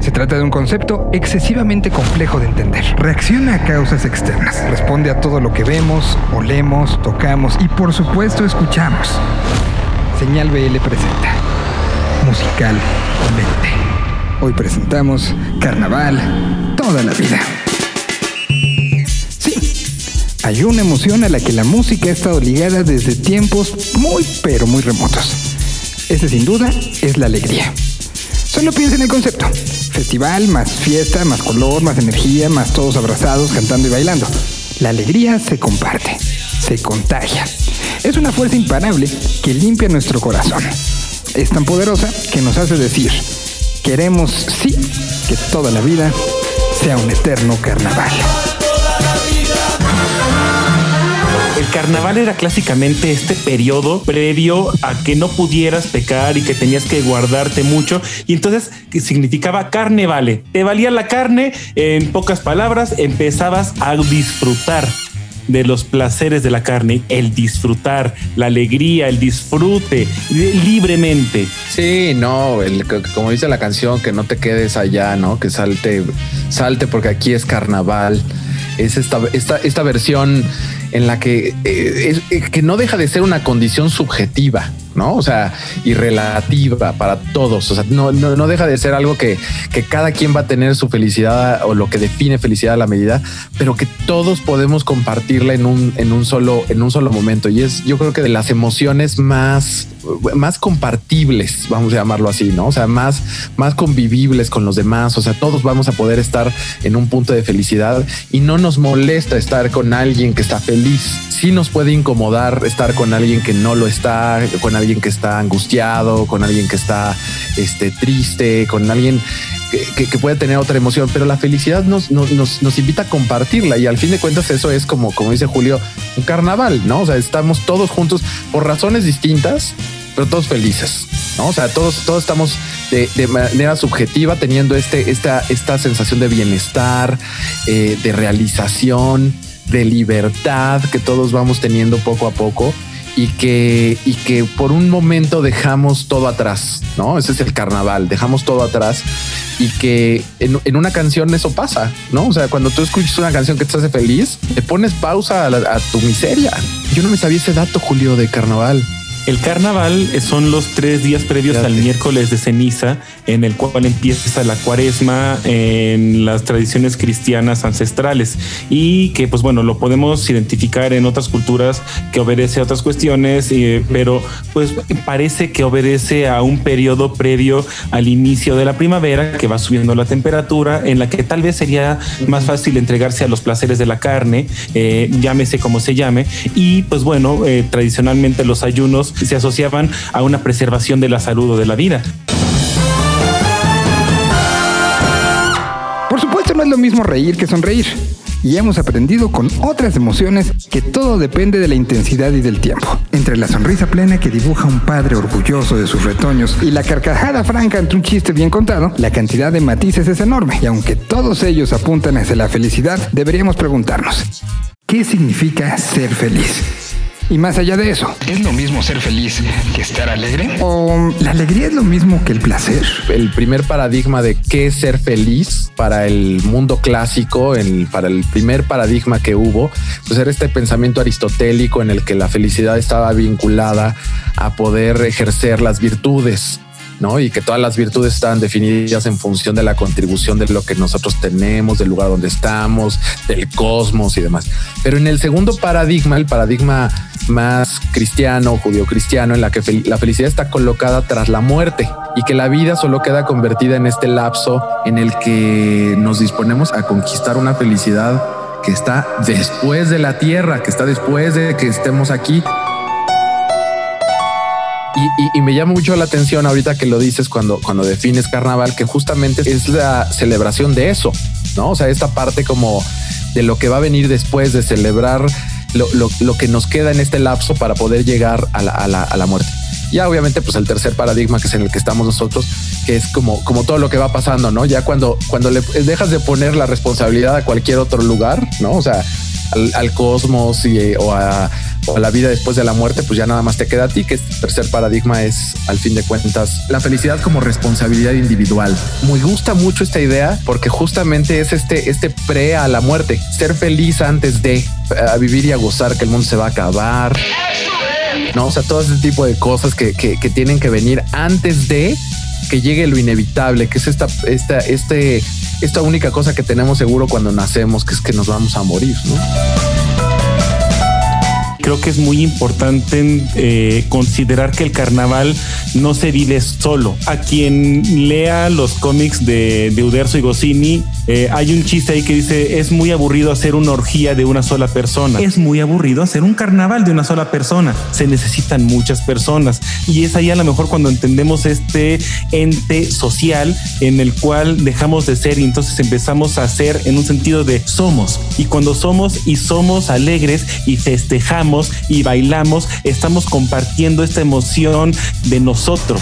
Se trata de un concepto excesivamente complejo de entender. Reacciona a causas externas. Responde a todo lo que vemos, olemos, tocamos y por supuesto escuchamos. Señal BL presenta Musicalmente. Hoy presentamos Carnaval, toda la vida. Sí, hay una emoción a la que la música ha estado ligada desde tiempos muy pero muy remotos. Ese sin duda es la alegría. Solo piensa en el concepto. Festival, más fiesta, más color, más energía, más todos abrazados, cantando y bailando. La alegría se comparte, se contagia. Es una fuerza imparable que limpia nuestro corazón. Es tan poderosa que nos hace decir, queremos sí que toda la vida sea un eterno carnaval. El carnaval era clásicamente este periodo previo a que no pudieras pecar y que tenías que guardarte mucho. Y entonces significaba carne vale. Te valía la carne, en pocas palabras, empezabas a disfrutar de los placeres de la carne, el disfrutar, la alegría, el disfrute libremente. Sí, no, como dice la canción, que no te quedes allá, ¿no? Que salte, salte porque aquí es carnaval. Es esta, esta, esta versión en la que, eh, eh, que no deja de ser una condición subjetiva, ¿no? O sea, y relativa para todos. O sea, no, no, deja de ser algo que, que, cada quien va a tener su felicidad o lo que define felicidad a la medida, pero que todos podemos compartirla en un, en un solo, en un solo momento. Y es, yo creo que de las emociones más, más compartibles, vamos a llamarlo así, ¿no? O sea, más, más convivibles con los demás. O sea, todos vamos a poder estar en un punto de felicidad y no nos molesta estar con alguien que está feliz. Sí nos puede incomodar estar con alguien que no lo está, con alguien que está angustiado, con alguien que está este, triste, con alguien que, puede tener otra emoción, pero la felicidad nos, nos, nos, invita a compartirla y al fin de cuentas eso es como, como dice Julio, un carnaval, ¿no? O sea, estamos todos juntos por razones distintas, pero todos felices, ¿no? O sea, todos, todos estamos de, de manera subjetiva teniendo este, esta, esta sensación de bienestar, eh, de realización, de libertad que todos vamos teniendo poco a poco y que, y que por un momento dejamos todo atrás, ¿no? Ese es el carnaval, dejamos todo atrás y que en, una canción eso pasa, ¿no? O sea, cuando tú escuchas una canción que te hace feliz, te pones pausa a, a tu miseria. Yo no me sabía ese dato, Julio, de carnaval. El carnaval son los tres días previos al miércoles de ceniza, en el cual empieza la cuaresma en las tradiciones cristianas ancestrales. Y que, pues bueno, lo podemos identificar en otras culturas que obedece a otras cuestiones, eh, pero pues parece que obedece a un periodo previo al inicio de la primavera que va subiendo la temperatura, en la que tal vez sería más fácil entregarse a los placeres de la carne, eh, llámese como se llame, y pues bueno, eh, tradicionalmente los ayunos se asociaban a una preservación de la salud o de la vida. Por supuesto no es lo mismo reír que sonreír. Y hemos aprendido con otras emociones que todo depende de la intensidad y del tiempo. Entre la sonrisa plena que dibuja un padre orgulloso de sus retoños y la carcajada franca ante un chiste bien contado, la cantidad de matices es enorme. Y aunque todos ellos apuntan hacia la felicidad, deberíamos preguntarnos, ¿qué significa ser feliz? Y más allá de eso, ¿es lo mismo ser feliz que estar alegre? ¿O la alegría es lo mismo que el placer? El primer paradigma de qué es ser feliz para el mundo clásico, el, para el primer paradigma que hubo, pues era este pensamiento aristotélico en el que la felicidad estaba vinculada a poder ejercer las virtudes Y que todas las virtudes están definidas en función de la contribución de lo que nosotros tenemos, del lugar donde estamos, del cosmos y demás. Pero en el segundo paradigma, el paradigma más cristiano, judío cristiano, en la que la felicidad está colocada tras la muerte y que la vida solo queda convertida en este lapso en el que nos disponemos a conquistar una felicidad que está después de la tierra, que está después de que estemos aquí y, me llama mucho la atención ahorita que lo dices cuando, cuando defines carnaval, que justamente es la celebración de eso, ¿no? O sea, esta parte como de lo que va a venir después de celebrar lo, que nos queda en este lapso para poder llegar a la, a la, muerte. Ya obviamente, pues el tercer paradigma que es en el que estamos nosotros, que es como, como todo lo que va pasando, ¿no? Ya cuando, cuando le dejas de poner la responsabilidad a cualquier otro lugar, ¿no? O sea, al, cosmos y, a, o a la vida después de la muerte, pues ya nada más te queda a ti, que este tercer paradigma es, al fin de cuentas, la felicidad como responsabilidad individual. Me gusta mucho esta idea porque justamente es este, este pre a la muerte, ser feliz antes de a vivir y gozar que el mundo se va a acabar. No, o sea, todo ese tipo de cosas que, que, tienen que venir antes de que llegue lo inevitable, que es esta, esta, este, esta única cosa que tenemos seguro cuando nacemos, que es que nos vamos a morir. Creo que es muy importante eh, considerar que el carnaval no se vive solo. A quien lea los cómics de, de Uderzo y Goscinny, eh, hay un chiste ahí que dice, es muy aburrido hacer una orgía de una sola persona. Es muy aburrido hacer un carnaval de una sola persona. Se necesitan muchas personas. Y es ahí a lo mejor cuando entendemos este ente social en el cual dejamos de ser y entonces empezamos a ser en un sentido de somos. Y cuando somos y somos alegres y festejamos y bailamos, estamos compartiendo esta emoción de nosotros.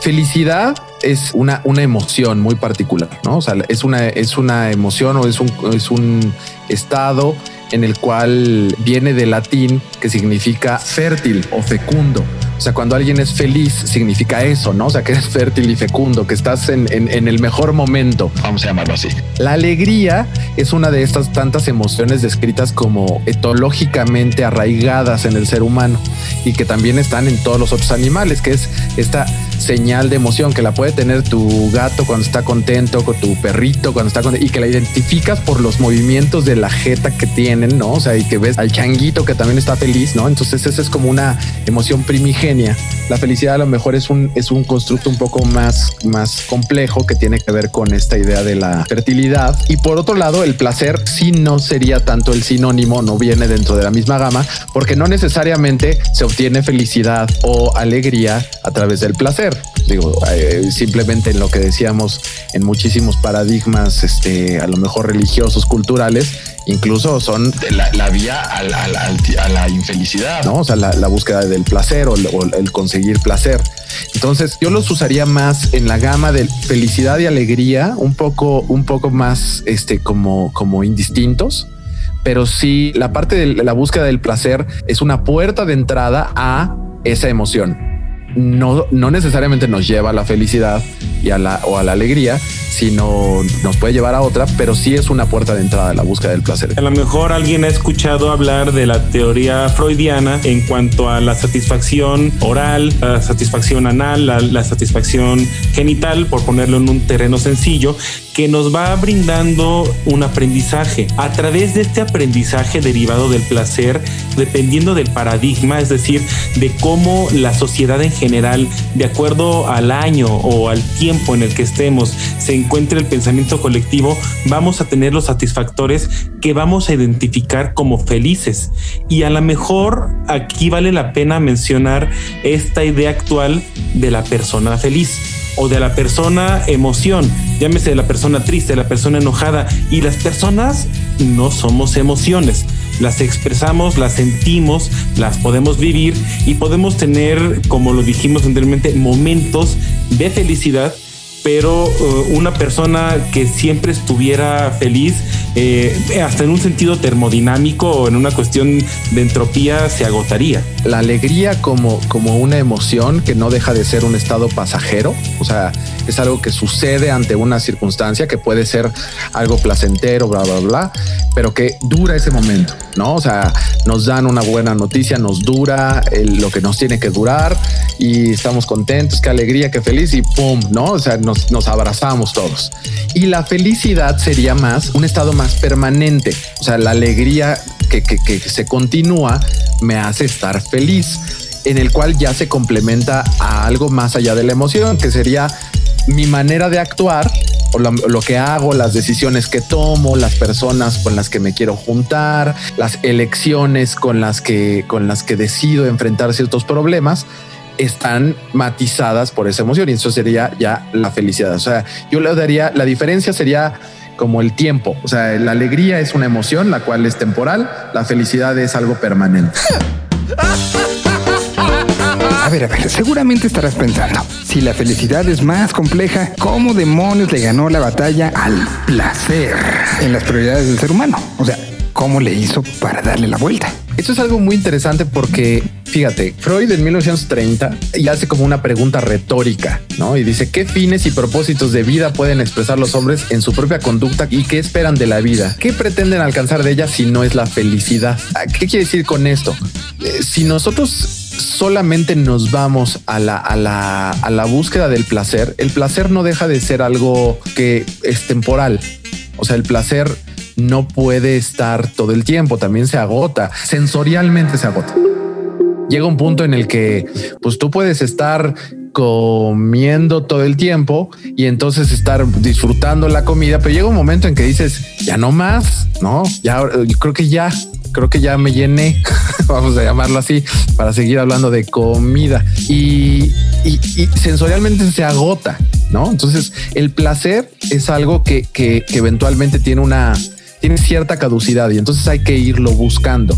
Felicidad es una, una emoción muy particular, ¿no? O sea, es una, es una emoción o es un, es un estado en el cual viene del latín que significa fértil o fecundo. O sea, cuando alguien es feliz, significa eso, ¿no? O sea, que eres fértil y fecundo, que estás en, el mejor momento. Vamos a llamarlo así. La alegría es una de estas tantas emociones descritas como etológicamente arraigadas en el ser humano y que también están en todos los otros animales, que es esta señal de emoción que la puede tener tu gato cuando está contento, con tu perrito cuando está contento y que la identificas por los movimientos de la jeta que tienen, ¿no? O sea, y que ves al changuito que también está feliz, ¿no? Entonces esa es como una emoción primigenia la felicidad a lo mejor es un, es un constructo un poco más, más complejo que tiene que ver con esta idea de la fertilidad. Y por otro lado, el placer sí no sería tanto el sinónimo, no viene dentro de la misma gama, porque no necesariamente se obtiene felicidad o alegría a través del placer. Digo, eh, simplemente en lo que decíamos en muchísimos paradigmas, este, a lo mejor religiosos, culturales, incluso son la, vía a la, infelicidad. ¿no? O sea, la, búsqueda del placer o, el conseguir placer. Entonces, yo los usaría más en la gama de felicidad y alegría, un poco, un poco más este, como, como indistintos. Pero sí, la parte de la búsqueda del placer es una puerta de entrada a esa emoción. No, no necesariamente nos lleva a la felicidad y a la, o a la alegría, sino nos puede llevar a otra, pero sí es una puerta de entrada a la búsqueda del placer. A lo mejor alguien ha escuchado hablar de la teoría freudiana en cuanto a la satisfacción oral, la satisfacción anal, la, satisfacción genital, por ponerlo en un terreno sencillo, que nos va brindando un aprendizaje. A través de este aprendizaje derivado del placer, dependiendo del paradigma, es decir, de cómo la sociedad en general, de acuerdo al año o al tiempo en el que estemos, se encuentre el pensamiento colectivo, vamos a tener los satisfactores que vamos a identificar como felices. Y a lo mejor aquí vale la pena mencionar esta idea actual de la persona feliz o de la persona emoción, llámese de la persona triste, la persona enojada. Y las personas no somos emociones. Las expresamos, las sentimos, las podemos vivir y podemos tener, como lo dijimos anteriormente, momentos de felicidad pero uh, una persona que siempre estuviera feliz, eh, hasta en un sentido termodinámico o en una cuestión de entropía, se agotaría. La alegría como, como una emoción que no deja de ser un estado pasajero, o sea, es algo que sucede ante una circunstancia que puede ser algo placentero, bla, bla, bla, pero que dura ese momento, ¿no? O sea, nos dan una buena noticia, nos dura lo que nos tiene que durar y estamos contentos, qué alegría, qué feliz y pum, ¿no? O sea, nos, abrazamos todos. Y la felicidad sería más un estado más permanente. O sea, la alegría que, que se continúa me hace estar feliz en el cual ya se complementa a algo más allá de la emoción, que sería mi manera de actuar o lo, que hago, las decisiones que tomo, las personas con las que me quiero juntar, las elecciones con las que, con las que decido enfrentar ciertos problemas, están matizadas por esa emoción y eso sería ya la felicidad. O sea, yo le daría, la diferencia sería como el tiempo. O sea, la alegría es una emoción, la cual es temporal, la felicidad es algo permanente. A ver, a ver, seguramente estarás pensando, si la felicidad es más compleja, ¿cómo demonios le ganó la batalla al placer en las prioridades del ser humano? O sea, ¿cómo le hizo para darle la vuelta? Esto es algo muy interesante porque, fíjate, Freud en 1930 y hace como una pregunta retórica, ¿no? Y dice, ¿qué fines y propósitos de vida pueden expresar los hombres en su propia conducta y qué esperan de la vida? ¿Qué pretenden alcanzar de ella si no es la felicidad? Ah, ¿Qué quiere decir con esto? Eh, si nosotros solamente nos vamos a la, a, la, a la búsqueda del placer, el placer no deja de ser algo que es temporal. O sea, el placer no puede estar todo el tiempo, también se agota, sensorialmente se agota. Llega un punto en el que pues tú puedes estar comiendo todo el tiempo y entonces estar disfrutando la comida, pero llega un momento en que dices, ya no más, no, ya creo que ya, creo que ya me llené, vamos a llamarlo así, para seguir hablando de comida y, sensorialmente se agota, ¿no? Entonces el placer es algo que, que eventualmente tiene una, tiene cierta caducidad y entonces hay que irlo buscando.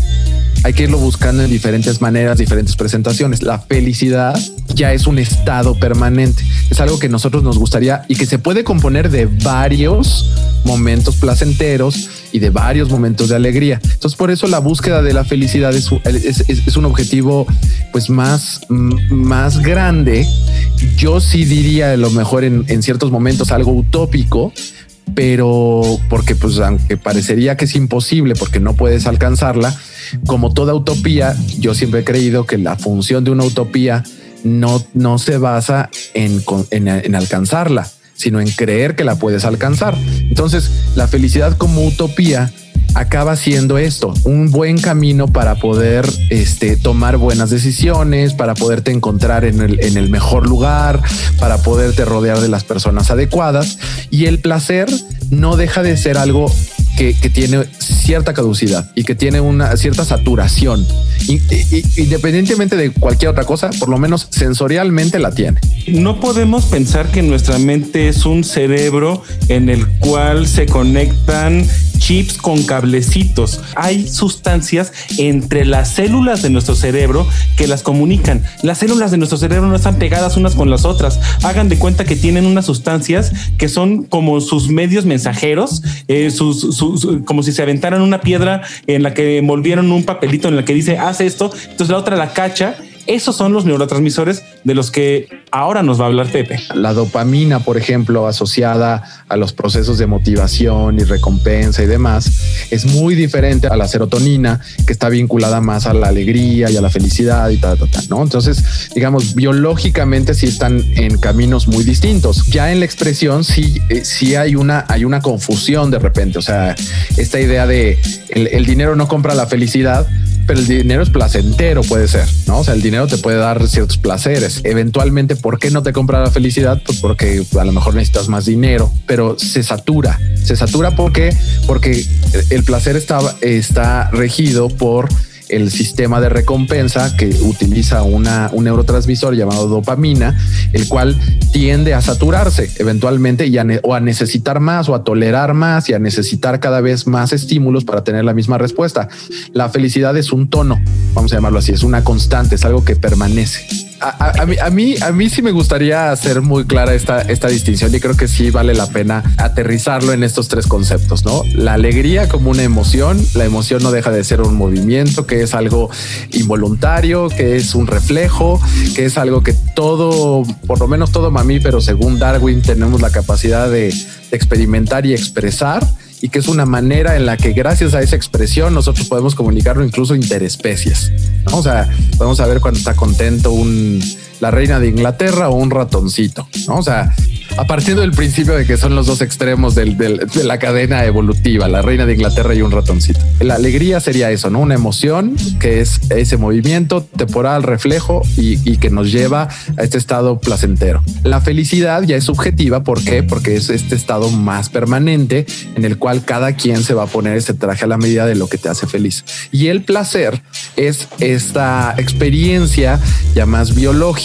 Hay que irlo buscando en diferentes maneras, diferentes presentaciones. La felicidad ya es un estado permanente. Es algo que nosotros nos gustaría y que se puede componer de varios momentos placenteros y de varios momentos de alegría. Entonces, por eso la búsqueda de la felicidad es, un objetivo pues más, más grande. Yo sí diría a lo mejor en ciertos momentos algo utópico, pero porque pues aunque parecería que es imposible porque no puedes alcanzarla, como toda utopía, yo siempre he creído que la función de una utopía no, no se basa en, en, en alcanzarla, sino en creer que la puedes alcanzar. Entonces, la felicidad como utopía acaba siendo esto, un buen camino para poder este, tomar buenas decisiones, para poderte encontrar en el, en el mejor lugar, para poderte rodear de las personas adecuadas. Y el placer no deja de ser algo que, tiene cierta caducidad y que tiene una cierta saturación. independientemente de cualquier otra cosa, por lo menos sensorialmente la tiene. No podemos pensar que nuestra mente es un cerebro en el cual se conectan chips con cablecitos. Hay sustancias entre las células de nuestro cerebro que las comunican. Las células de nuestro cerebro no están pegadas unas con las otras. Hagan de cuenta que tienen unas sustancias que son como sus medios mensajeros, eh, como si se aventaran una piedra en la que envolvieron un papelito en la que dice haz esto. Entonces la otra la cacha esos son los neurotransmisores de los que ahora nos va a hablar Pepe. La dopamina, por ejemplo, asociada a los procesos de motivación y recompensa y demás, es muy diferente a la serotonina, que está vinculada más a la alegría y a la felicidad y tal, tal, tal, ¿no? Entonces, digamos, biológicamente sí están en caminos muy distintos. Ya en la expresión sí, eh, sí hay una, hay una confusión de repente. O sea, esta idea de el dinero no compra la felicidad, pero el dinero es placentero, puede ser, ¿no? O sea, el dinero te puede dar ciertos placeres. Eventualmente, ¿por qué no te compra la felicidad? Pues porque a lo mejor necesitas más dinero, pero se satura. Se satura porque, porque el placer está, está regido por el sistema de recompensa que utiliza una, un neurotransmisor llamado dopamina, el cual tiende a saturarse eventualmente y a o a necesitar más o a tolerar más y a necesitar cada vez más estímulos para tener la misma respuesta. La felicidad es un tono, vamos a llamarlo así, es una constante, es algo que permanece a, mí, a, mí, a mí sí me gustaría hacer muy clara esta, esta distinción y creo que sí vale la pena aterrizarlo en estos tres conceptos, ¿no? La alegría como una emoción, la emoción no deja de ser un movimiento, que es algo involuntario, que es un reflejo, que es algo que todo, por lo menos todo mamífero, según Darwin, tenemos la capacidad de experimentar y expresar y que es una manera en la que gracias a esa expresión nosotros podemos comunicarlo incluso interespecies. ¿no? O sea, podemos saber cuando está contento un, la reina de Inglaterra o un ratoncito. ¿no? O sea, a partir del principio de que son los dos extremos de la cadena evolutiva, la reina de Inglaterra y un ratoncito. La alegría sería eso, ¿no? Una emoción que es ese movimiento temporal, reflejo y, que nos lleva a este estado placentero. La felicidad ya es subjetiva, ¿por qué? Porque es este estado más permanente en el cual cada quien se va a poner este traje a la medida de lo que te hace feliz. Y el placer es esta experiencia ya más biológica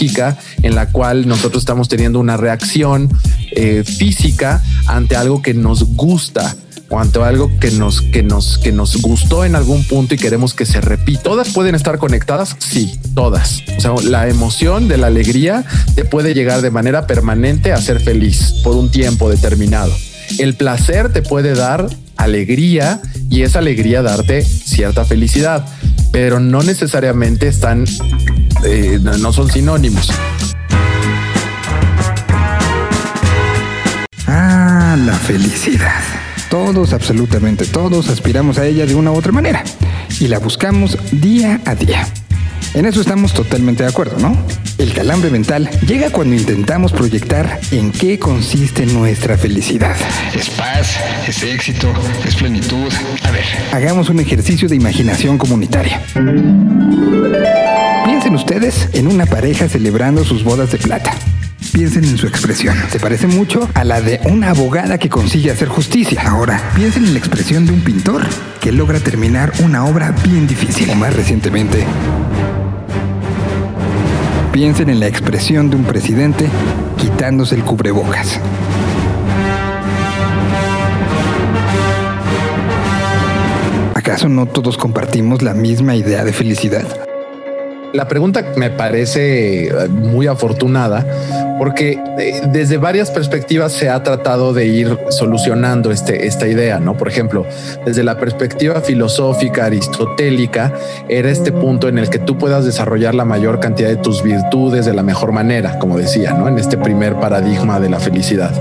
en la cual nosotros estamos teniendo una reacción eh, física ante algo que nos gusta o ante algo que nos, que nos, que nos gustó en algún punto y queremos que se repita. ¿Todas pueden estar conectadas? Sí, todas. O sea, la emoción de la alegría te puede llegar de manera permanente a ser feliz por un tiempo determinado. El placer te puede dar alegría y esa alegría darte cierta felicidad, pero no necesariamente están, eh, no son sinónimos. Ah, la felicidad. Todos, absolutamente todos, aspiramos a ella de una u otra manera y la buscamos día a día. En eso estamos totalmente de acuerdo, ¿no? El calambre mental llega cuando intentamos proyectar en qué consiste nuestra felicidad. Es paz, es éxito, es plenitud. A ver. Hagamos un ejercicio de imaginación comunitaria. Piensen ustedes en una pareja celebrando sus bodas de plata. Piensen en su expresión. Se parece mucho a la de una abogada que consigue hacer justicia. Ahora, piensen en la expresión de un pintor que logra terminar una obra bien difícil. O más recientemente, piensen en la expresión de un presidente quitándose el cubrebocas. ¿Acaso no todos compartimos la misma idea de felicidad? La pregunta me parece muy afortunada porque eh, desde varias perspectivas se ha tratado de ir solucionando este, esta idea, ¿no? Por ejemplo, desde la perspectiva filosófica aristotélica, era este punto en el que tú puedas desarrollar la mayor cantidad de tus virtudes de la mejor manera, como decía, ¿no? En este primer paradigma de la felicidad.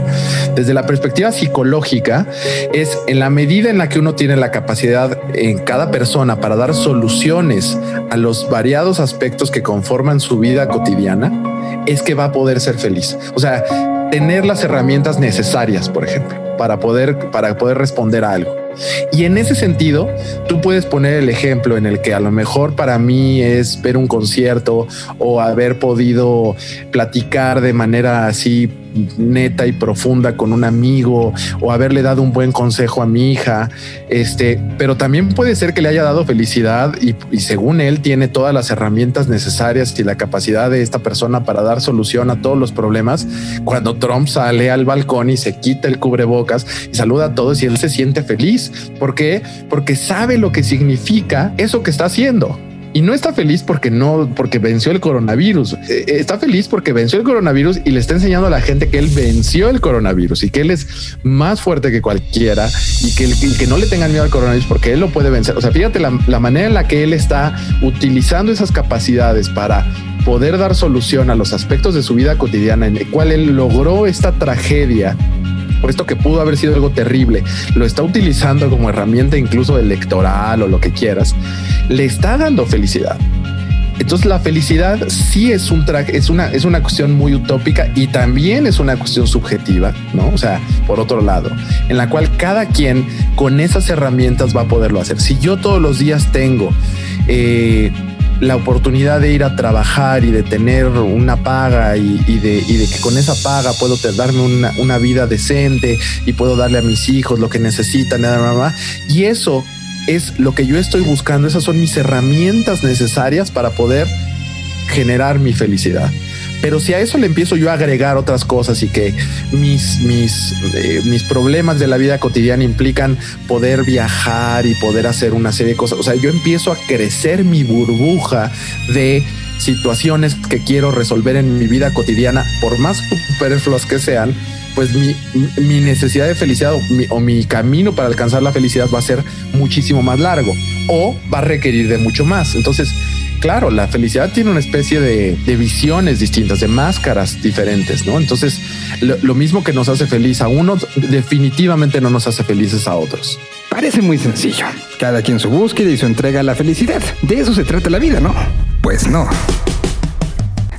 Desde la perspectiva psicológica, es en la medida en la que uno tiene la capacidad en cada persona para dar soluciones a los variados aspectos que conforman su vida cotidiana, es que va a poder ser feliz. O sea, tener las herramientas necesarias, por ejemplo, para poder, para poder responder a algo. Y en ese sentido, tú puedes poner el ejemplo en el que a lo mejor para mí es ver un concierto o haber podido platicar de manera así neta y profunda con un amigo o haberle dado un buen consejo a mi hija. Este, pero también puede ser que le haya dado felicidad y, y, según él tiene todas las herramientas necesarias y la capacidad de esta persona para dar solución a todos los problemas. Cuando Trump sale al balcón y se quita el cubrebocas y saluda a todos y él se siente feliz. ¿Por qué? Porque sabe lo que significa eso que está haciendo. Y no está feliz porque no, porque venció el coronavirus. Eh, está feliz porque venció el coronavirus y le está enseñando a la gente que él venció el coronavirus y que él es más fuerte que cualquiera y que, que no le tengan miedo al coronavirus porque él lo puede vencer. O sea, fíjate la, la manera en la que él está utilizando esas capacidades para poder dar solución a los aspectos de su vida cotidiana en el cual él logró esta tragedia por esto que pudo haber sido algo terrible, lo está utilizando como herramienta incluso electoral o lo que quieras, le está dando felicidad. Entonces la felicidad sí es un track, es una, es una cuestión muy utópica y también es una cuestión subjetiva, ¿no? O sea, por otro lado, en la cual cada quien con esas herramientas va a poderlo hacer. Si yo todos los días tengo eh, la oportunidad de ir a trabajar y de tener una paga y, de, que con esa paga puedo darme una, vida decente y puedo darle a mis hijos lo que necesitan, y eso es lo que yo estoy buscando, esas son mis herramientas necesarias para poder generar mi felicidad. Pero si a eso le empiezo yo a agregar otras cosas y que mis, mis, eh, mis problemas de la vida cotidiana implican poder viajar y poder hacer una serie de cosas, o sea, yo empiezo a crecer mi burbuja de situaciones que quiero resolver en mi vida cotidiana, por más superfluas que sean, pues mi, mi necesidad de felicidad o mi, camino para alcanzar la felicidad va a ser muchísimo más largo o va a requerir de mucho más. Entonces, claro, la felicidad tiene una especie de, visiones distintas, de máscaras diferentes, ¿no? Entonces, lo, mismo que nos hace feliz a unos, definitivamente no nos hace felices a otros. Parece muy sencillo. Cada quien su búsqueda y su entrega a la felicidad. De eso se trata la vida, ¿no? Pues no.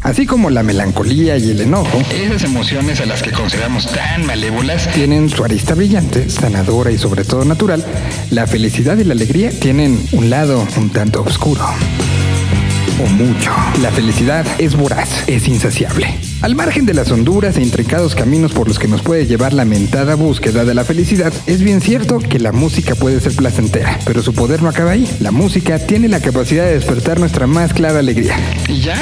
Así como la melancolía y el enojo, esas emociones a las que consideramos tan malévolas tienen su arista brillante, sanadora y sobre todo natural, la felicidad y la alegría tienen un lado un tanto oscuro o mucho. La felicidad es voraz, es insaciable. Al margen de las honduras e intrincados caminos por los que nos puede llevar la mentada búsqueda de la felicidad, es bien cierto que la música puede ser placentera, pero su poder no acaba ahí. La música tiene la capacidad de despertar nuestra más clara alegría. ¿Y ya?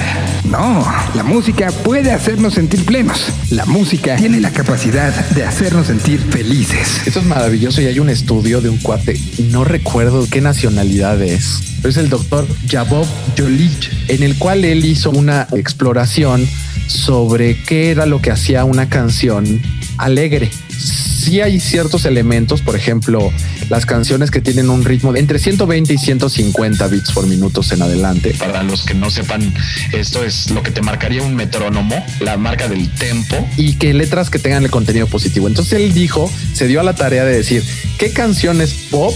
No, la música puede hacernos sentir plenos. La música tiene la capacidad de hacernos sentir felices. Esto es maravilloso y hay un estudio de un cuate, no recuerdo qué nacionalidad es, es el doctor Jabob Jolich, en el cual él hizo una exploración sobre qué era lo que hacía una canción alegre. Sí hay ciertos elementos, por ejemplo, las canciones que tienen un ritmo de entre 120 y 150 bits por minutos en adelante. Para los que no sepan, esto es lo que te marcaría un metrónomo, la marca del tempo. Y que letras que tengan el contenido positivo. Entonces él dijo, se dio a la tarea de decir, ¿qué canciones pop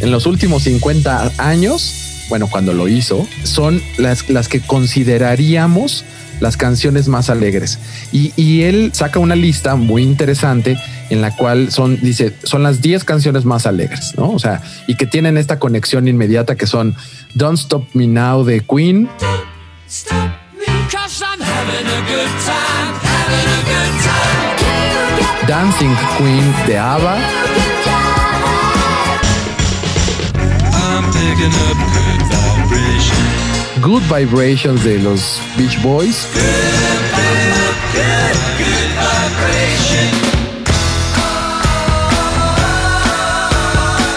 en los últimos 50 años, bueno, cuando lo hizo, son las, las que consideraríamos las canciones más alegres. Y, y, él saca una lista muy interesante en la cual son, dice, son las 10 canciones más alegres, ¿no? O sea, y que tienen esta conexión inmediata que son Don't Stop Me Now de Queen. Dancing Queen de ABBA. Good Vibrations de los Beach Boys.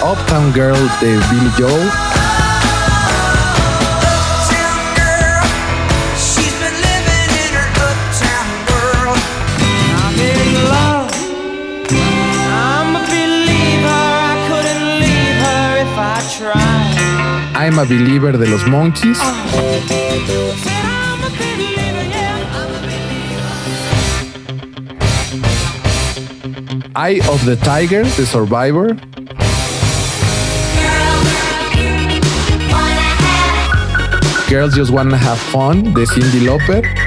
Uptown Girl de Billy Joel. I'm a Believer de los Monkeys. Eye of the Tiger de Survivor. Girls Just Wanna Have Fun de Cindy Lauper.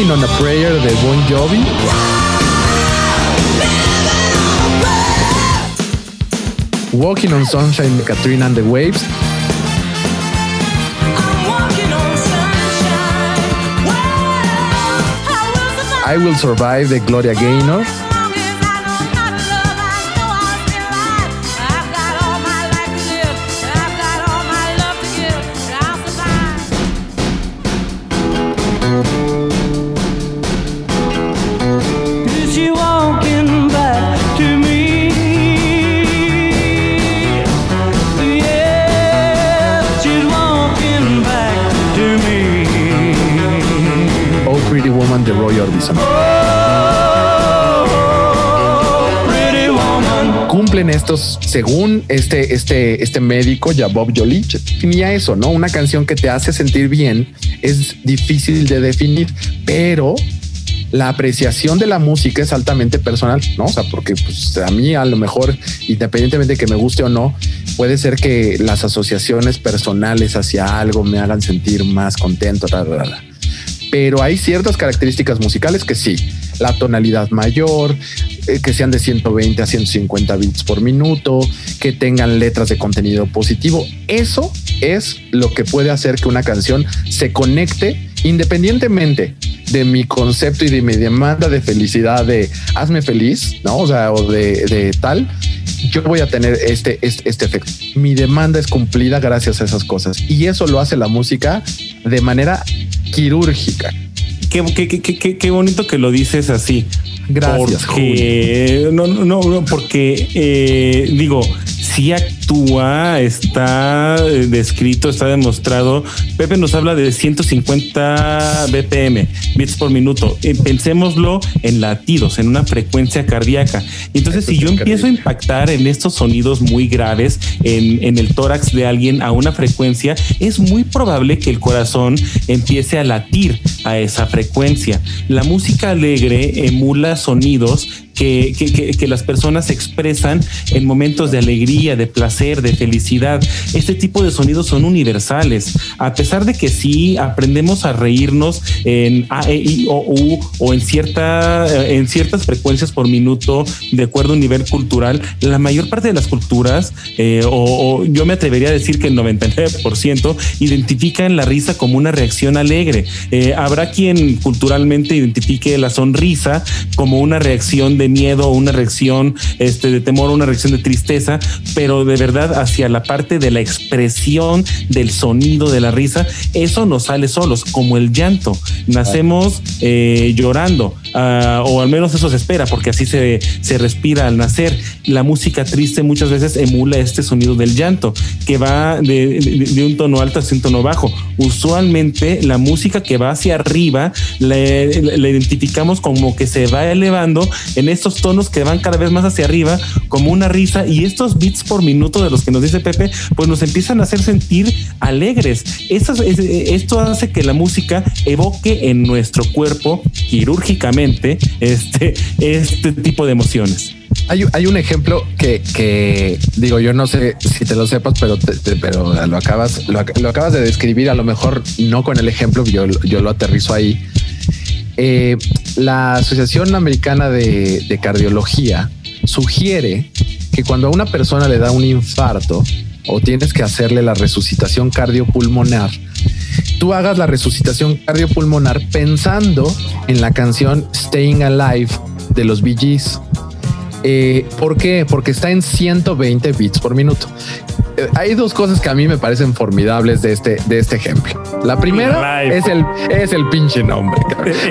Living on a Prayer de Bon Jovi. Walking on Sunshine de Katrina and the Waves. I Will Survive de Gloria Gaynor. Cumplen estos, según este, este, este médico, ya Bob Jolich, definía eso, ¿no? Una canción que te hace sentir bien es difícil de definir, pero la apreciación de la música es altamente personal, ¿no? O sea, porque pues, a mí a lo mejor, independientemente de que me guste o no, puede ser que las asociaciones personales hacia algo me hagan sentir más contento, pero hay ciertas características musicales que sí, la tonalidad mayor, que sean de 120 a 150 bits por minuto, que tengan letras de contenido positivo. Eso es lo que puede hacer que una canción se conecte independientemente de mi concepto y de mi demanda de felicidad de hazme feliz, ¿no? O sea, o de, de tal, yo voy a tener este, este, este, efecto. Mi demanda es cumplida gracias a esas cosas. Y eso lo hace la música de manera quirúrgica. Qué, qué, qué, qué bonito que lo dices así. Gracias. Porque, no, no, no, porque eh, digo, si actúa, está eh, descrito, está demostrado. Pepe nos habla de 150 BPM, bits por minuto. Eh, pensémoslo en latidos, en una frecuencia cardíaca. Entonces, si yo empiezo a impactar en estos sonidos muy graves en, en el tórax de alguien a una frecuencia, es muy probable que el corazón empiece a latir a esa frecuencia. La música alegre emula sonidos que, que, que, las personas expresan en momentos de alegría, de placer de felicidad. Este tipo de sonidos son universales. A pesar de que sí aprendemos a reírnos en A, E, I, O, U o en, cierta, eh, en ciertas frecuencias por minuto, de acuerdo a un nivel cultural, la mayor parte de las culturas, eh, o, yo me atrevería a decir que el 99% identifican la risa como una reacción alegre. Eh, habrá quien culturalmente identifique la sonrisa como una reacción de miedo, una reacción este, de temor, una reacción de tristeza, pero de verdad hacia la parte de la expresión del sonido de la risa, eso nos sale solos, como el llanto. Nacemos eh, llorando, uh, o al menos eso se espera, porque así se, se respira al nacer. La música triste muchas veces emula este sonido del llanto, que va de, de, de un tono alto hacia un tono bajo. Usualmente la música que va hacia arriba la, identificamos como que se va elevando en estos tonos que van cada vez más hacia arriba, como una risa, y estos beats por minuto de los que nos dice Pepe, pues nos empiezan a hacer sentir alegres. Esto, esto hace que la música evoque en nuestro cuerpo quirúrgicamente este, este tipo de emociones. Hay, hay, un ejemplo que, que, digo, yo no sé si te lo sepas, pero, te, te, pero lo acabas, lo, lo, acabas de describir, a lo mejor no con el ejemplo, yo, yo lo aterrizo ahí. Eh, la Asociación Americana de, de Cardiología sugiere que cuando a una persona le da un infarto o tienes que hacerle la resucitación cardiopulmonar, tú hagas la resucitación cardiopulmonar pensando en la canción Staying Alive de los Bee Gees. Eh, ¿Por qué? Porque está en 120 bits por minuto. Eh, hay dos cosas que a mí me parecen formidables de este, de este ejemplo. La primera es el, es el pinche nombre.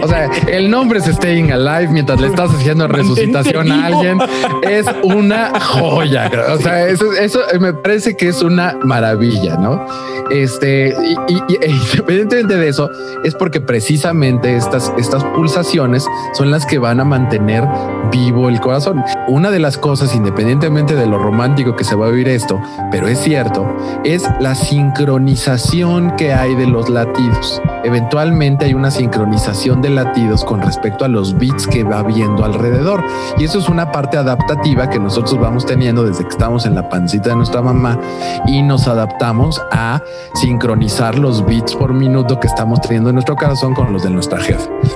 O sea, el nombre es Staying Alive mientras le estás haciendo resucitación a alguien. Es una joya. O sea, eso, eso me parece que es una maravilla, ¿no? Este, y, y, y, independientemente de eso, es porque precisamente estas, estas pulsaciones son las que van a mantener vivo el corazón. Una de las cosas, independientemente de lo romántico que se va a vivir esto, pero es cierto, es la sincronización que hay de los latidos. Eventualmente hay una sincronización de latidos con respecto a los beats que va viendo alrededor. Y eso es una parte adaptativa que nosotros vamos teniendo desde que estamos en la pancita de nuestra mamá y nos adaptamos a sincronizar los beats por minuto que estamos teniendo en nuestro corazón con los de nuestra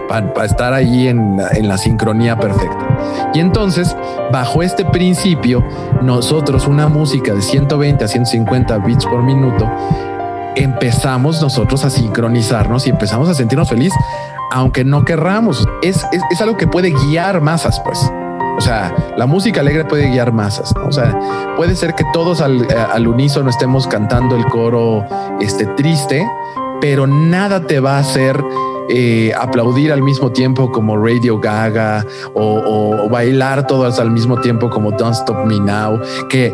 para, para estar ahí en, en la sincronía perfecta. Y entonces, bajo este principio, nosotros una música de 120 a 150 bits por minuto, empezamos nosotros a sincronizarnos y empezamos a sentirnos felices, aunque no querramos. Es, es, algo que puede guiar masas, pues. O sea, la música alegre puede guiar masas. O sea, puede ser que todos al, al, unísono estemos cantando el coro este, triste, pero nada te va a hacer eh, aplaudir al mismo tiempo como Radio Gaga o, bailar todos al mismo tiempo como Don't Stop Me Now, que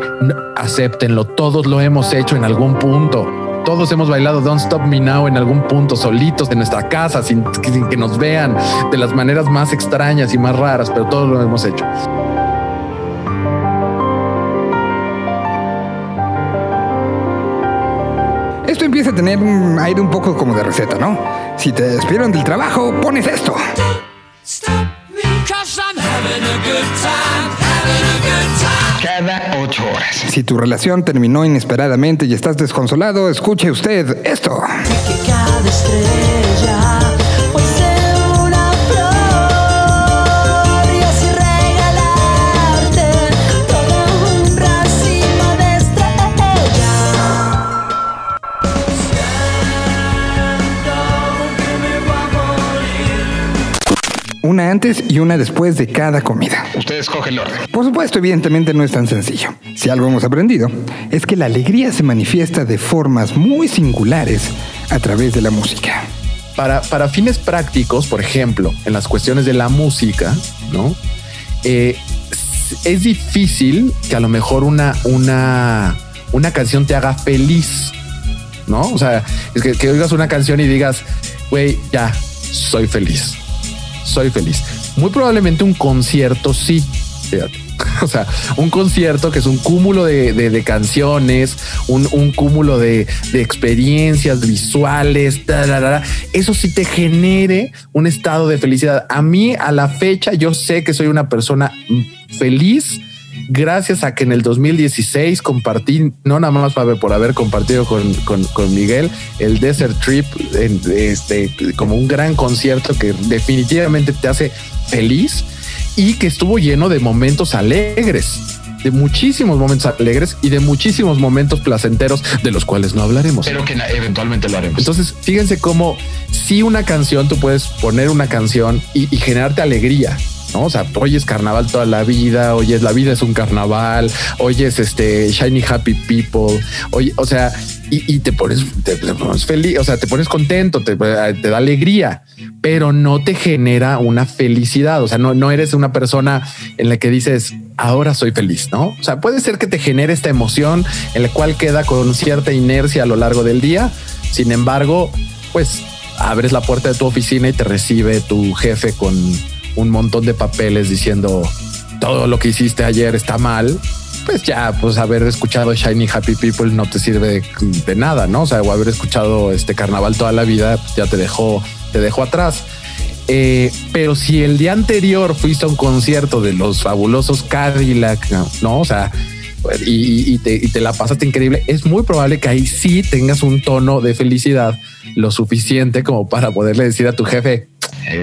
acéptenlo, todos lo hemos hecho en algún punto. Todos hemos bailado Don't Stop Me Now en algún punto, solitos en nuestra casa, sin que nos vean, de las maneras más extrañas y más raras, pero todos lo hemos hecho. Esto empieza a tener un aire un poco como de receta, ¿no? Si te despidieron del trabajo, pones esto. Cada ocho horas. Si tu relación terminó inesperadamente y estás desconsolado, escuche usted esto. Una antes y una después de cada comida. Usted escoge el orden. Por supuesto, evidentemente no es tan sencillo. Si algo hemos aprendido, es que la alegría se manifiesta de formas muy singulares a través de la música. Para, para fines prácticos, por ejemplo, en las cuestiones de la música, ¿no? Eh, es difícil que a lo mejor una, una, una canción te haga feliz, ¿no? O sea, es que, que oigas una canción y digas, güey, ya, soy feliz soy feliz. Muy probablemente un concierto sí. Fíjate. O sea, un concierto que es un cúmulo de, de, canciones, un, un cúmulo de, de, experiencias visuales, eso sí te genere un estado de felicidad. A mí, a la fecha, yo sé que soy una persona feliz gracias a que en el 2016 compartí, no nada más para por haber compartido con, con, con Miguel el Desert Trip, en, este, como un gran concierto que definitivamente te hace feliz y que estuvo lleno de momentos alegres de muchísimos momentos alegres y de muchísimos momentos placenteros de los cuales no hablaremos. Pero que eventualmente lo haremos. Entonces, fíjense cómo si una canción, tú puedes poner una canción y, y generarte alegría. ¿No? O sea, oyes carnaval toda la vida, oyes la vida es un carnaval, oyes este Shiny Happy People, oye, o sea, y, te pones, feliz, o sea, te pones contento, te, te da alegría, pero no te genera una felicidad. O sea, no, no eres una persona en la que dices, ahora soy feliz, ¿no? O sea, puede ser que te genere esta emoción en la cual queda con cierta inercia a lo largo del día. Sin embargo, pues abres la puerta de tu oficina y te recibe tu jefe con un montón de papeles diciendo todo lo que hiciste ayer está mal. Pues ya, pues haber escuchado Shiny Happy People no te sirve de, nada, ¿no? O sea, o haber escuchado este carnaval toda la vida pues ya te dejó, te dejó atrás. Eh, pero si el día anterior fuiste a un concierto de los fabulosos Cadillac, no, o sea, y, y te, y te la pasaste increíble, es muy probable que ahí sí tengas un tono de felicidad lo suficiente como para poderle decir a tu jefe,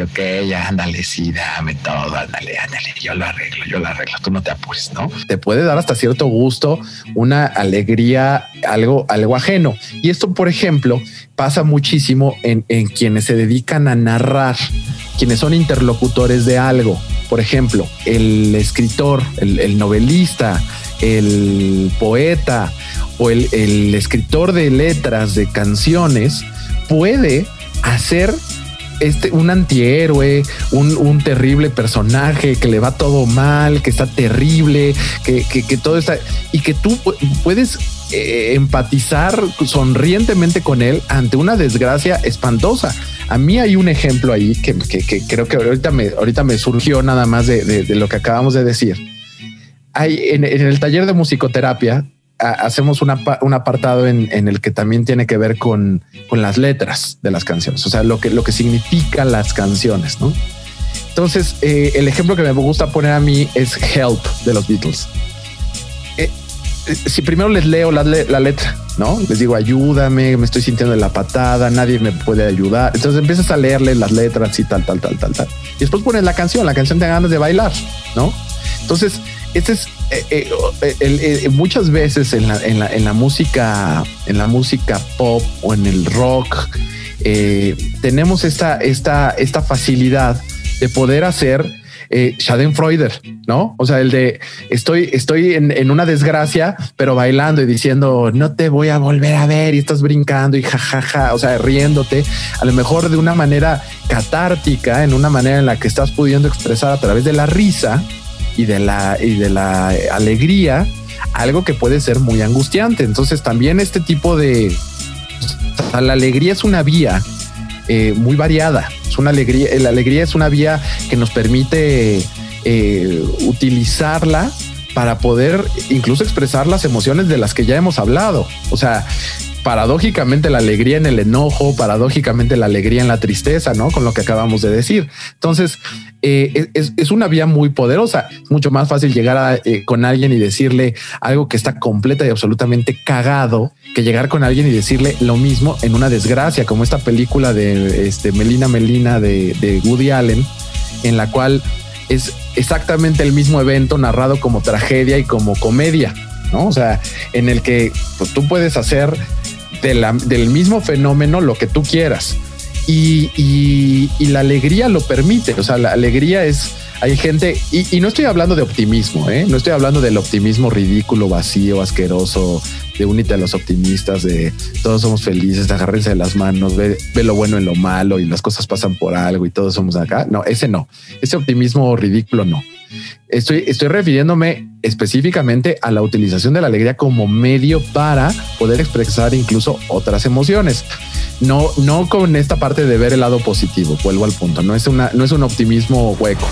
ok, ya ándale, sí, dame todo, ándale, ándale, yo lo arreglo, yo lo arreglo, tú no te apures, ¿no? te puede dar hasta cierto gusto, una alegría, algo, algo ajeno. Y esto, por ejemplo, pasa muchísimo en, en quienes se dedican a narrar, quienes son interlocutores de algo. Por ejemplo, el escritor, el, el novelista, el poeta o el escritor de letras de canciones puede hacer este, un antihéroe, un, un terrible personaje que le va todo mal, que está terrible, que, que, todo está y que tú pu- puedes eh, empatizar sonrientemente con él ante una desgracia espantosa. A mí hay un ejemplo ahí que, que- creo que ahorita me, ahorita me surgió nada más de, de- lo que acabamos de decir. Hay en, el taller de musicoterapia hacemos un apartado en, el que también tiene que ver con, las letras de las canciones, o sea, lo que, lo que significan las canciones, ¿no? Entonces, eh, el ejemplo que me gusta poner a mí es Help de los Beatles. Eh, eh, si primero les leo la, le- la letra, ¿no? Les digo, ayúdame, me estoy sintiendo de la patada, nadie me puede ayudar. Entonces empiezas a leerle las letras y tal, tal, tal, tal, tal. Y después pones la canción, la canción te da ganas de bailar, ¿no? Entonces, este es eh, eh, el- eh, muchas veces en la, en la, en la música, en la música pop o en el rock, eh, tenemos esta, esta, esta facilidad de poder hacer eh, Schadenfreude, ¿no? O sea, el de estoy, estoy en, en una desgracia, pero bailando y diciendo no te voy a volver a ver y estás brincando y jajaja, o sea, riéndote, a lo mejor de una manera catártica, en una manera en la que estás pudiendo expresar a través de la risa y de la, y de la alegría algo que puede ser muy angustiante. Entonces, también este tipo de o sea, la alegría es una vía eh, muy variada. Es una alegría. La alegría es una vía que nos permite eh, utilizarla para poder incluso expresar las emociones de las que ya hemos hablado. O sea, paradójicamente la alegría en el enojo, paradójicamente la alegría en la tristeza, ¿no? Con lo que acabamos de decir. Entonces, eh, es, es, una vía muy poderosa. Es mucho más fácil llegar eh, con alguien y decirle algo que está completa y absolutamente cagado que llegar con alguien y decirle lo mismo en una desgracia, como esta película de este, Melina Melina de, de Woody Allen, en la cual es exactamente el mismo evento narrado como tragedia y como comedia, ¿no? O sea, en el que pues, tú puedes hacer del mismo fenómeno lo que tú quieras. Y, y, y, la alegría lo permite. O sea, la alegría es, hay gente, y, y no estoy hablando de optimismo, ¿eh? no estoy hablando del optimismo ridículo, vacío, asqueroso, de únete a los optimistas, de todos somos felices, agárrense de las manos, ve, ve, lo bueno en lo malo y las cosas pasan por algo y todos somos acá. No, ese no, ese optimismo ridículo no. Estoy, estoy refiriéndome específicamente a la utilización de la alegría como medio para poder expresar incluso otras emociones. no, no con esta parte de ver el lado positivo. Vuelvo al punto. No es una, no es un optimismo hueco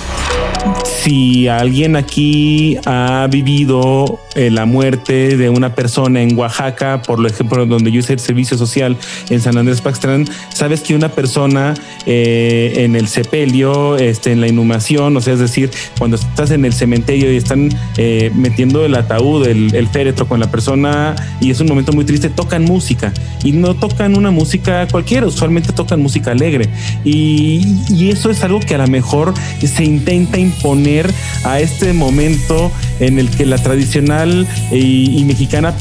si alguien aquí ha vivido eh, la muerte de una persona en Oaxaca, por ejemplo, donde yo hice el servicio social en San Andrés Paxtrán, sabes que una persona eh, en el sepelio, este, en la inhumación, o sea, es decir, cuando estás en el cementerio y están eh, metiendo el ataúd, el, féretro con la persona, y es un momento muy triste, tocan música y no tocan una música cualquiera, usualmente tocan música alegre. Y, y eso es algo que a lo mejor se intenta imponer a este momento en el que la tradicional y, mexicana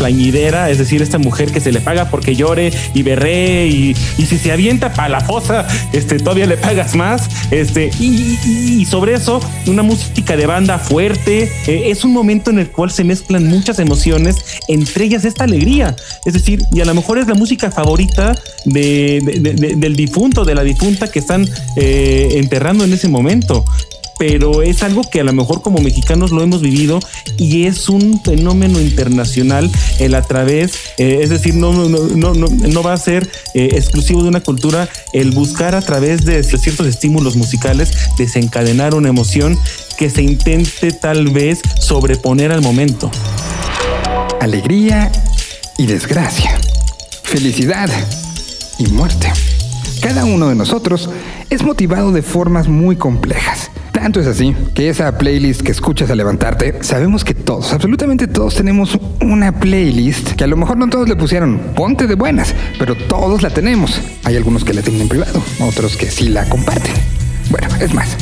es decir, esta mujer que se le paga porque llore y berre y, si se avienta para la fosa, este, todavía le pagas más. Este, y, sobre eso, una música de banda fuerte. Eh, es un momento en el cual se mezclan muchas emociones, entre ellas esta alegría. Es decir, y a lo mejor es la música favorita del difunto, de la difunta que están eh, enterrando en ese momento pero es algo que a lo mejor como mexicanos lo hemos vivido y es un fenómeno internacional el a través, eh, es decir, no, no, no, no, no va a ser eh, exclusivo de una cultura el buscar a través de ciertos estímulos musicales desencadenar una emoción que se intente tal vez sobreponer al momento. Alegría y desgracia, felicidad y muerte. Cada uno de nosotros es motivado de formas muy complejas tanto es así que esa playlist que escuchas al levantarte, sabemos que todos, absolutamente todos tenemos una playlist que a lo mejor no todos le pusieron ponte de buenas, pero todos la tenemos. Hay algunos que la tienen en privado, otros que sí la comparten. Bueno, es más,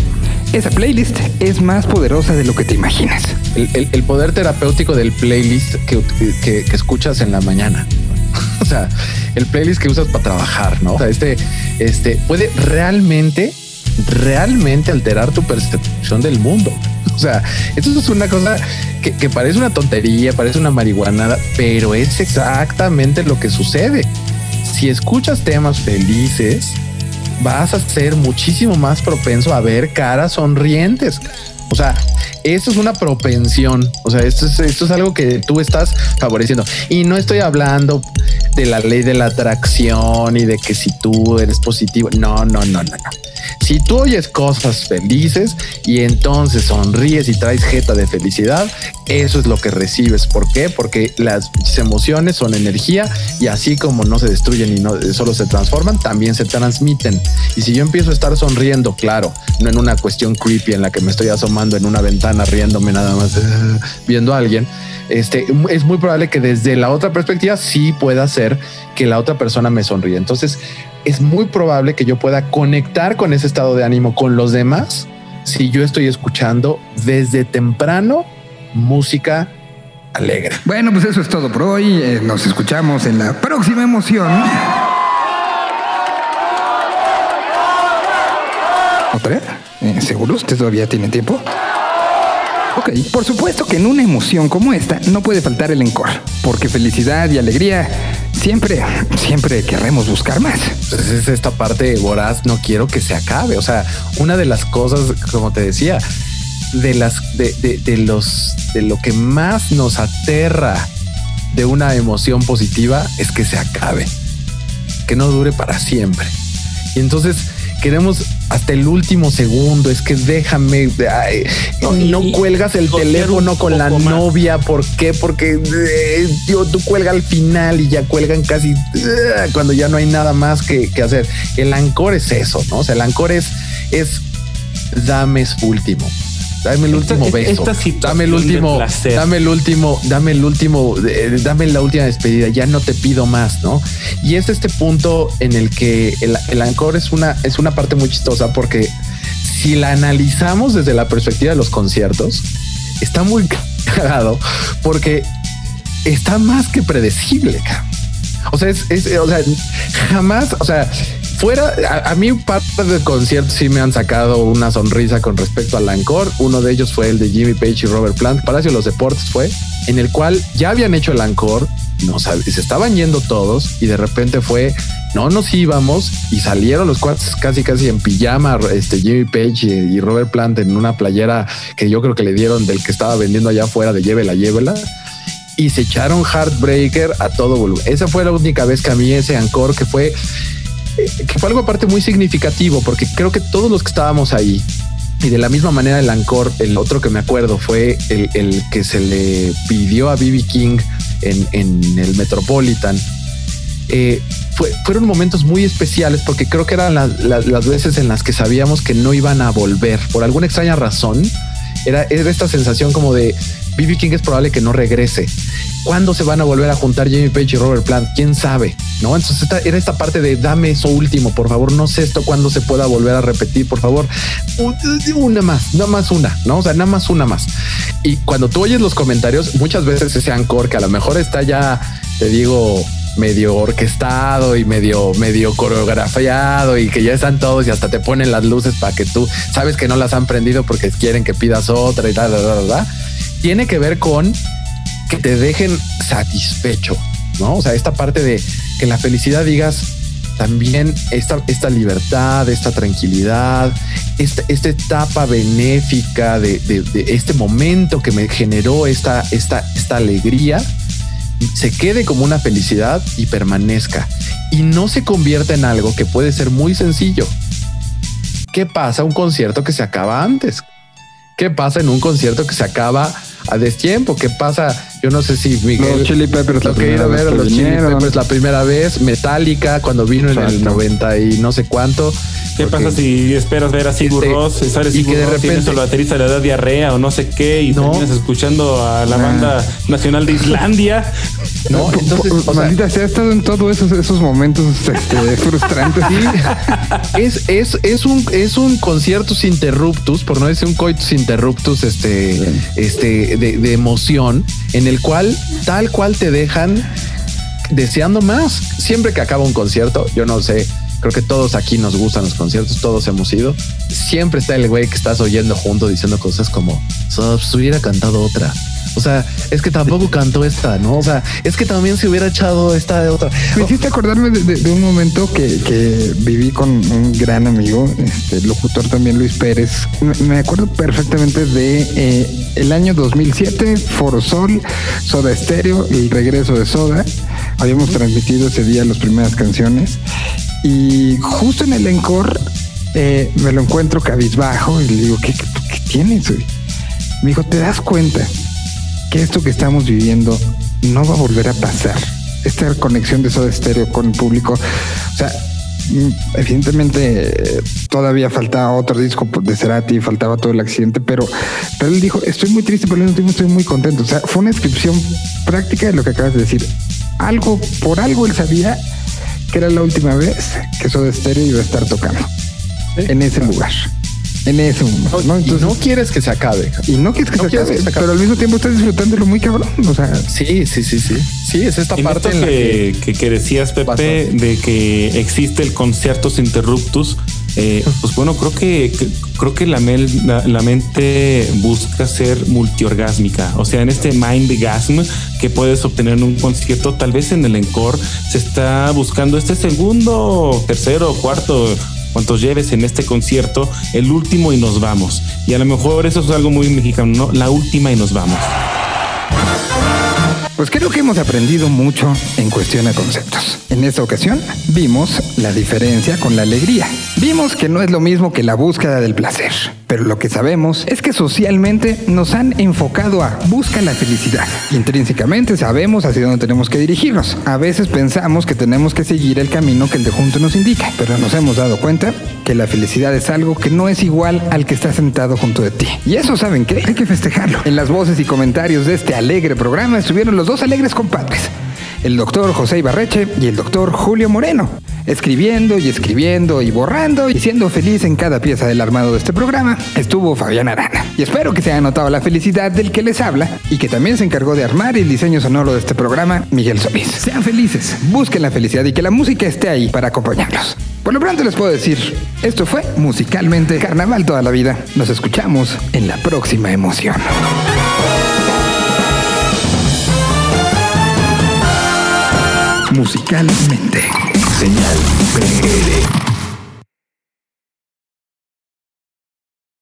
esa playlist es más poderosa de lo que te imaginas. El, poder terapéutico del playlist que, escuchas en la mañana. o sea, el playlist que usas para trabajar, ¿no? O sea, este, este puede realmente realmente alterar tu percepción del mundo. O sea, esto es una cosa que, parece una tontería, parece una marihuanada, pero es exactamente lo que sucede. Si escuchas temas felices, vas a ser muchísimo más propenso a ver caras sonrientes. O sea, esto es una propensión. O sea, esto es, esto es algo que tú estás favoreciendo. Y no estoy hablando de la ley de la atracción y de que si tú eres positivo. No, no, no, no, no. Si tú oyes cosas felices y entonces sonríes y traes jeta de felicidad, eso es lo que recibes. ¿Por qué? Porque las emociones son energía y así como no se destruyen y no solo se transforman, también se transmiten. Y si yo empiezo a estar sonriendo, claro, no en una cuestión creepy en la que me estoy asomando en una ventana riéndome nada más viendo a alguien, este, es muy probable que desde la otra perspectiva sí pueda ser que la otra persona me sonríe. Entonces, es muy probable que yo pueda conectar con ese estado de ánimo con los demás si yo estoy escuchando desde temprano música alegre. Bueno, pues eso es todo por hoy. Eh, nos escuchamos en la próxima emoción. ¿Otra? Eh, ¿Seguro usted todavía tiene tiempo? Ok, por supuesto que en una emoción como esta no puede faltar el encore, porque felicidad y alegría siempre, siempre querremos buscar más. Entonces es esta parte voraz, no quiero que se acabe. O sea, una de las cosas, como te decía, de las de, de, los de lo que más nos aterra de una emoción positiva es que se acabe, que no dure para siempre. Y entonces queremos hasta el último segundo, es que déjame, no, cuelgas el teléfono con la novia, ¿por qué? Porque eh, tú cuelga al final y ya cuelgan casi eh, cuando ya no hay nada más que, hacer. El ancor es eso, ¿no? O sea, el ancor es, es dame último. Dame el último beso. dame el último, dame el último, dame el último, eh, dame la última despedida. Ya no te pido más, ¿no? Y es este punto en el que el, el ancor es una, es una parte muy chistosa porque si la analizamos desde la perspectiva de los conciertos, está muy cagado porque está más que predecible. O sea, es, es, o sea, jamás, o sea, fuera, a, mí parte del concierto sí me han sacado una sonrisa con respecto al Encore. Uno de ellos fue el de Jimmy Page y Robert Plant. Palacio de los Deportes fue en el cual ya habían hecho el Encore. No se estaban yendo todos y de repente fue no nos íbamos y salieron los cuates casi casi en pijama, este Jimmy Page y, Robert Plant en una playera que yo creo que le dieron del que estaba vendiendo allá afuera de llévela, llévela y se echaron Heartbreaker a todo volumen. Esa fue la única vez que a mí ese encore que fue que fue algo aparte muy significativo, porque creo que todos los que estábamos ahí, y de la misma manera el Ancor, el otro que me acuerdo fue el, el que se le pidió a BB King en, en el Metropolitan. Eh, fue- fueron momentos muy especiales porque creo que eran las veces en las que sabíamos que no iban a volver por alguna extraña razón. Era, era esta sensación como de BB King es probable que no regrese. ¿Cuándo se van a volver a juntar Jimmy Page y Robert Plant? ¿Quién sabe? ¿No? Entonces esta- era esta parte de dame eso último, por favor. No sé esto cuándo se pueda volver a repetir, por favor. Un- Una más, nada más una, ¿no? O sea, nada más una más. Y cuando tú oyes los comentarios, muchas veces ese Anchor que a lo mejor está ya, te digo, medio orquestado y medio, medio coreografiado y que ya están todos y hasta te ponen las luces para que tú sabes que no las han prendido porque quieren que pidas otra y tal, tal, tal, tal. Tiene que ver con que te dejen satisfecho, ¿no? O sea, esta parte de que la felicidad digas también esta, esta libertad, esta tranquilidad, esta, esta etapa benéfica de, este momento que me generó esta, esta, esta alegría, se quede como una felicidad y permanezca y no se convierta en algo que puede ser muy sencillo. ¿Qué pasa un concierto que se acaba antes? ¿Qué pasa en un concierto que se acaba a destiempo? ¿Qué pasa? Yo no sé si Miguel Los Chili Peppers la lo que a ver a Chili. Peppers la primera vez, Metallica cuando vino en el Exacto. 90 y no sé cuánto. ¿Qué pasa si esperas ver a Sigur Este, Ross? Sale y que de repente- el baterista le da diarrea o no sé qué y No. terminas escuchando a la banda nacional de Islandia. No, entonces, o sea, maldita sea, ha estado en todos esos, esos momentos este, frustrantes. es, es, es un es un conciertus interruptus, por no decir un coitus interruptus, este, este, de, de emoción, en el cual tal cual te dejan deseando más. Siempre que acaba un concierto, yo no sé, creo que todos aquí nos gustan los conciertos, todos hemos ido. Siempre está el güey que estás oyendo junto diciendo cosas como, "So, pues, hubiera cantado otra. O sea, es que tampoco cantó esta, ¿no? O sea, es que también se hubiera echado esta de otra. Me hiciste acordarme de, de- de un momento que, que viví con un gran amigo, este el locutor también Luis Pérez. Me, me acuerdo perfectamente de eh, el año 2007, Foro Sol, Soda Estéreo, el regreso de Soda. Habíamos transmitido ese día las primeras canciones y justo en el encore eh, me lo encuentro cabizbajo y le digo, ¿qué, qué, qué tienes? güey?" Me dijo, ¿te das cuenta que esto que estamos viviendo no va a volver a pasar. Esta conexión de Soda Stereo con el público, o sea, mm, evidentemente eh, todavía faltaba otro disco de Cerati, faltaba todo el accidente, pero, pero él dijo, estoy muy triste, pero al mismo tiempo estoy muy contento. O sea, fue una descripción práctica de lo que acabas de decir. Algo, por algo él sabía que era la última vez que Soda Stereo iba a estar tocando en ese lugar, en ese momento. ¿no? Entonces- no quieres que se acabe. y no quieres que, No se, quieres acabe, que se acabe. pero al mismo tiempo estás disfrutándolo muy cabrón. O sea, Sí, sí, sí, sí. Sí, es esta En parte esto en la que, que, decías, Pepe, Bastante. de que existe el conciertos interruptus, eh, pues bueno, creo que, que- creo que la, mel- la, la mente busca ser multiorgásmica. O sea, en este mindgasm que puedes obtener en un concierto, tal vez en el encore se está buscando este segundo, tercero, cuarto. Cuantos lleves en este concierto, el último y nos vamos. Y a lo mejor eso es algo muy mexicano, ¿no? La última y nos vamos. Pues creo que hemos aprendido mucho en cuestión de conceptos. En esta ocasión vimos la diferencia con la alegría. Vimos que no es lo mismo que la búsqueda del placer. Pero lo que sabemos es que socialmente nos han enfocado a busca la felicidad. Intrínsecamente sabemos hacia dónde tenemos que dirigirnos. A veces pensamos que tenemos que seguir el camino que el de junto nos indica, pero nos hemos dado cuenta que la felicidad es algo que no es igual al que está sentado junto de ti. Y eso, ¿saben qué? Hay que festejarlo. En las voces y comentarios de este alegre programa estuvieron los dos alegres compadres. El doctor José Ibarreche y el doctor Julio Moreno, escribiendo y escribiendo y borrando y siendo feliz en cada pieza del armado de este programa, estuvo Fabián Arana. Y espero que se haya notado la felicidad del que les habla y que también se encargó de armar el diseño sonoro de este programa, Miguel Solís. Sean felices, busquen la felicidad y que la música esté ahí para acompañarlos. Por lo pronto les puedo decir, esto fue musicalmente carnaval toda la vida. Nos escuchamos en la próxima emoción. Musicalmente. Señal PL.